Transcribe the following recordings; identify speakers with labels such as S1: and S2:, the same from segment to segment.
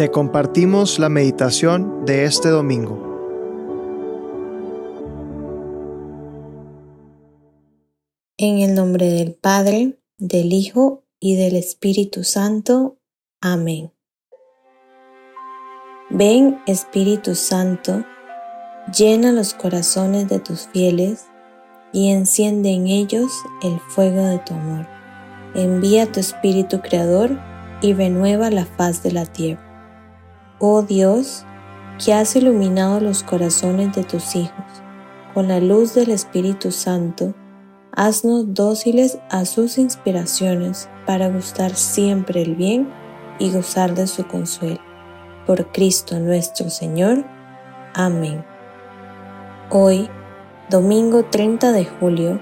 S1: te compartimos la meditación de este domingo.
S2: En el nombre del Padre, del Hijo y del Espíritu Santo. Amén. Ven Espíritu Santo, llena los corazones de tus fieles y enciende en ellos el fuego de tu amor. Envía tu Espíritu Creador y renueva la faz de la tierra. Oh Dios, que has iluminado los corazones de tus hijos con la luz del Espíritu Santo, haznos dóciles a sus inspiraciones para gustar siempre el bien y gozar de su consuelo. Por Cristo nuestro Señor. Amén. Hoy, domingo 30 de julio,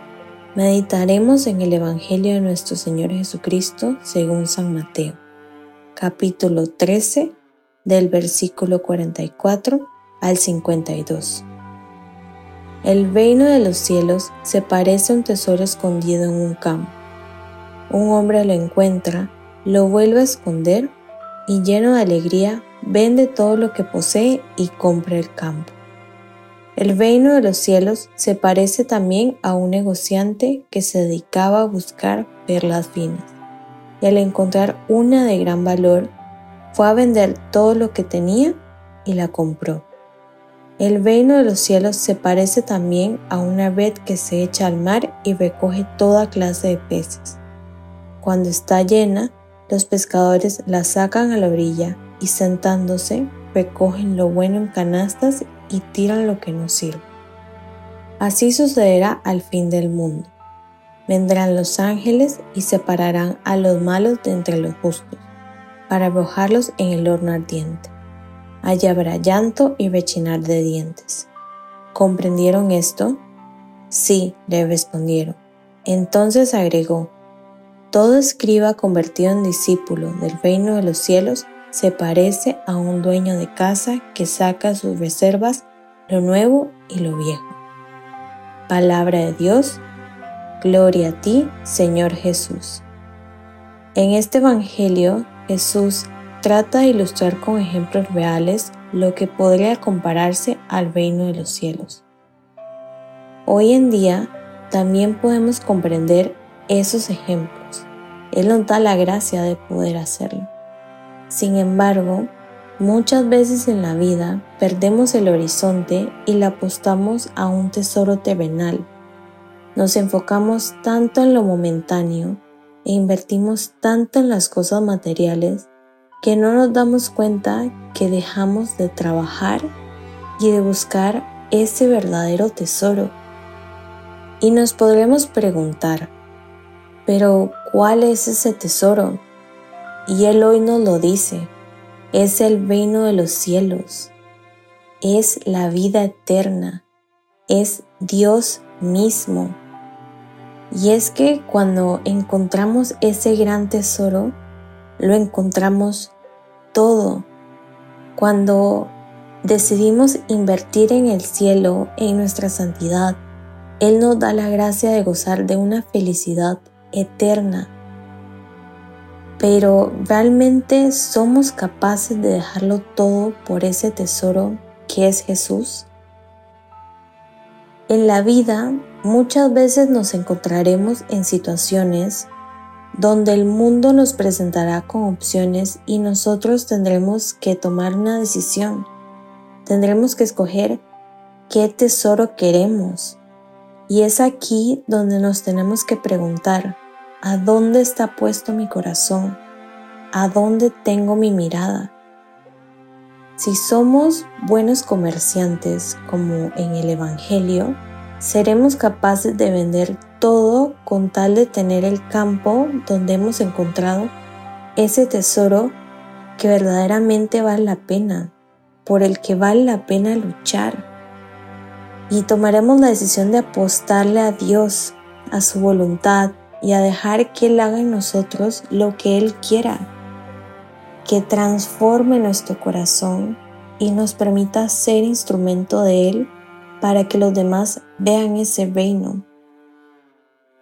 S2: meditaremos en el Evangelio de nuestro Señor Jesucristo según San Mateo, capítulo 13, del versículo 44 al 52. El reino de los cielos se parece a un tesoro escondido en un campo. Un hombre lo encuentra, lo vuelve a esconder y lleno de alegría vende todo lo que posee y compra el campo. El reino de los cielos se parece también a un negociante que se dedicaba a buscar perlas finas y al encontrar una de gran valor fue a vender todo lo que tenía y la compró. El reino de los cielos se parece también a una red que se echa al mar y recoge toda clase de peces. Cuando está llena, los pescadores la sacan a la orilla y sentándose recogen lo bueno en canastas y tiran lo que no sirve. Así sucederá al fin del mundo. Vendrán los ángeles y separarán a los malos de entre los justos para arrojarlos en el horno ardiente. Allá habrá llanto y rechinar de dientes. ¿Comprendieron esto? Sí, le respondieron. Entonces agregó, todo escriba convertido en discípulo del reino de los cielos se parece a un dueño de casa que saca sus reservas lo nuevo y lo viejo. Palabra de Dios, gloria a ti, Señor Jesús. En este Evangelio Jesús trata de ilustrar con ejemplos reales lo que podría compararse al reino de los cielos. Hoy en día también podemos comprender esos ejemplos. Él nos da la gracia de poder hacerlo. Sin embargo, muchas veces en la vida perdemos el horizonte y le apostamos a un tesoro terrenal. Nos enfocamos tanto en lo momentáneo e invertimos tanto en las cosas materiales que no nos damos cuenta que dejamos de trabajar y de buscar ese verdadero tesoro. Y nos podremos preguntar, pero ¿cuál es ese tesoro? Y Él hoy nos lo dice, es el reino de los cielos, es la vida eterna, es Dios mismo. Y es que cuando encontramos ese gran tesoro, lo encontramos todo. Cuando decidimos invertir en el cielo, en nuestra santidad, Él nos da la gracia de gozar de una felicidad eterna. Pero realmente somos capaces de dejarlo todo por ese tesoro que es Jesús. En la vida muchas veces nos encontraremos en situaciones donde el mundo nos presentará con opciones y nosotros tendremos que tomar una decisión. Tendremos que escoger qué tesoro queremos. Y es aquí donde nos tenemos que preguntar, ¿a dónde está puesto mi corazón? ¿A dónde tengo mi mirada? Si somos buenos comerciantes como en el Evangelio, seremos capaces de vender todo con tal de tener el campo donde hemos encontrado ese tesoro que verdaderamente vale la pena, por el que vale la pena luchar. Y tomaremos la decisión de apostarle a Dios, a su voluntad y a dejar que Él haga en nosotros lo que Él quiera que transforme nuestro corazón y nos permita ser instrumento de Él para que los demás vean ese reino.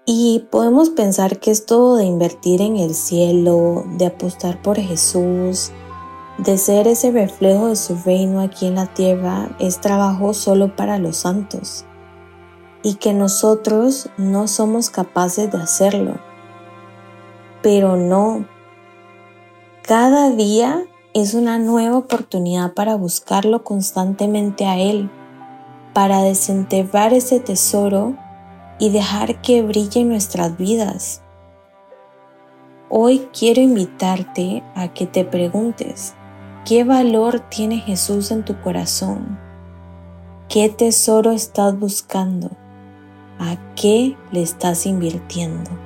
S2: Y podemos pensar que esto de invertir en el cielo, de apostar por Jesús, de ser ese reflejo de su reino aquí en la tierra es trabajo solo para los santos y que nosotros no somos capaces de hacerlo. Pero no, cada día es una nueva oportunidad para buscarlo constantemente a Él, para desenterrar ese tesoro y dejar que brille en nuestras vidas. Hoy quiero invitarte a que te preguntes, ¿qué valor tiene Jesús en tu corazón? ¿Qué tesoro estás buscando? ¿A qué le estás invirtiendo?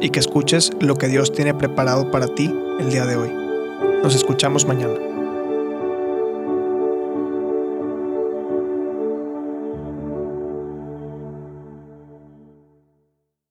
S1: y que escuches lo que Dios tiene preparado para ti el día de hoy. Nos escuchamos mañana.